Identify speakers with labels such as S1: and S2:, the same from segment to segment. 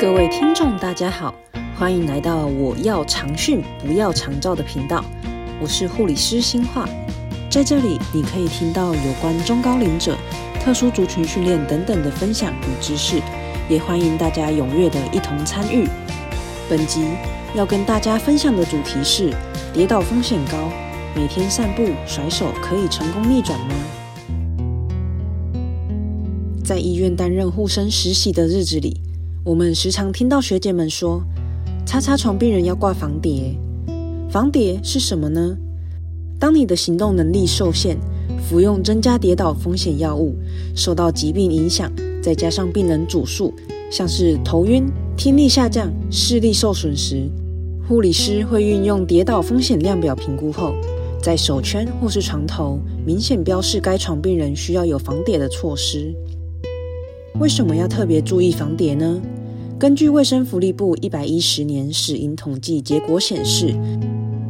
S1: 各位听众大家好，欢迎来到我要长训不要长照的频道，我是护理师新化，在这里你可以听到有关中高龄者、特殊族群训练等等的分享与知识，也欢迎大家踊跃的一同参与。本集要跟大家分享的主题是跌倒风险高，每天散步甩手可以成功逆转吗？在医院担任护生实习的日子里。我们时常听到学姐们说：“擦擦床病人要挂防碟。”防碟是什么呢？当你的行动能力受限，服用增加跌倒风险药物，受到疾病影响，再加上病人主诉，像是头晕、听力下降、视力受损时，护理师会运用跌倒风险量表评估后，在手圈或是床头明显标示该床病人需要有防跌的措施。为什么要特别注意防跌呢？根据卫生福利部一百一十年死因统计结果显示，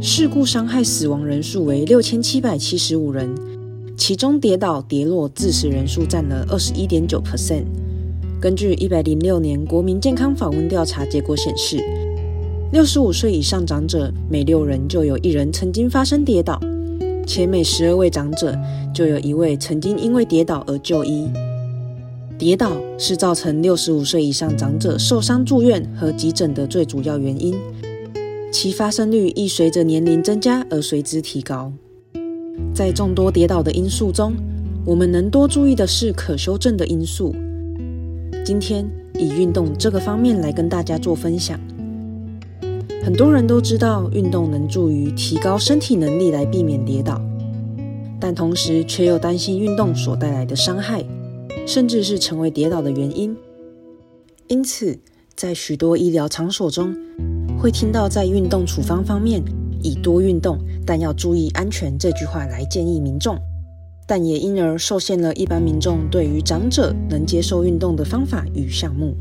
S1: 事故伤害死亡人数为六千七百七十五人，其中跌倒跌落致死人数占了二十一点九 percent。根据一百零六年国民健康访问调查结果显示，六十五岁以上长者每六人就有一人曾经发生跌倒，且每十二位长者就有一位曾经因为跌倒而就医。跌倒是造成六十五岁以上长者受伤住院和急诊的最主要原因，其发生率亦随着年龄增加而随之提高。在众多跌倒的因素中，我们能多注意的是可修正的因素。今天以运动这个方面来跟大家做分享。很多人都知道运动能助于提高身体能力来避免跌倒，但同时却又担心运动所带来的伤害。甚至是成为跌倒的原因。因此，在许多医疗场所中，会听到在运动处方方面以“多运动，但要注意安全”这句话来建议民众，但也因而受限了一般民众对于长者能接受运动的方法与项目。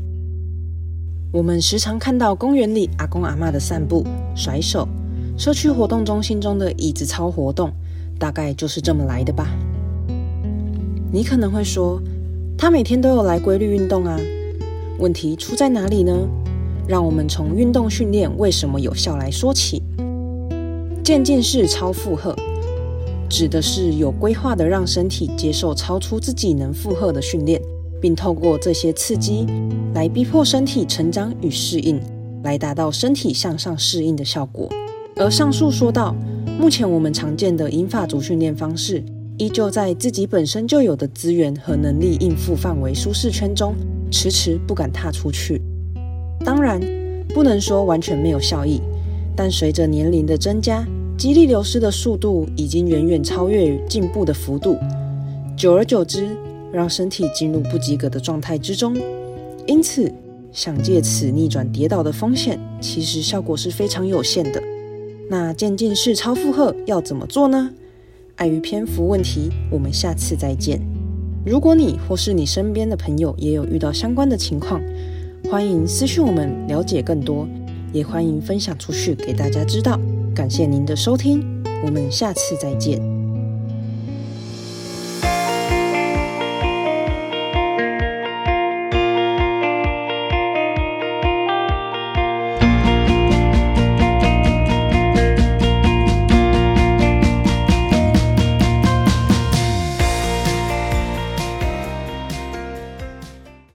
S1: 我们时常看到公园里阿公阿妈的散步、甩手，社区活动中心中的椅子操活动，大概就是这么来的吧？你可能会说。他每天都有来规律运动啊，问题出在哪里呢？让我们从运动训练为什么有效来说起。渐进式超负荷指的是有规划的让身体接受超出自己能负荷的训练，并透过这些刺激来逼迫身体成长与适应，来达到身体向上适应的效果。而上述说到，目前我们常见的银发族训练方式。依旧在自己本身就有的资源和能力应付范围舒适圈中，迟迟不敢踏出去。当然，不能说完全没有效益，但随着年龄的增加，肌力流失的速度已经远远超越进步的幅度，久而久之，让身体进入不及格的状态之中。因此，想借此逆转跌倒的风险，其实效果是非常有限的。那渐进式超负荷要怎么做呢？碍于篇幅问题，我们下次再见。如果你或是你身边的朋友也有遇到相关的情况，欢迎私讯我们了解更多，也欢迎分享出去给大家知道。感谢您的收听，我们下次再见。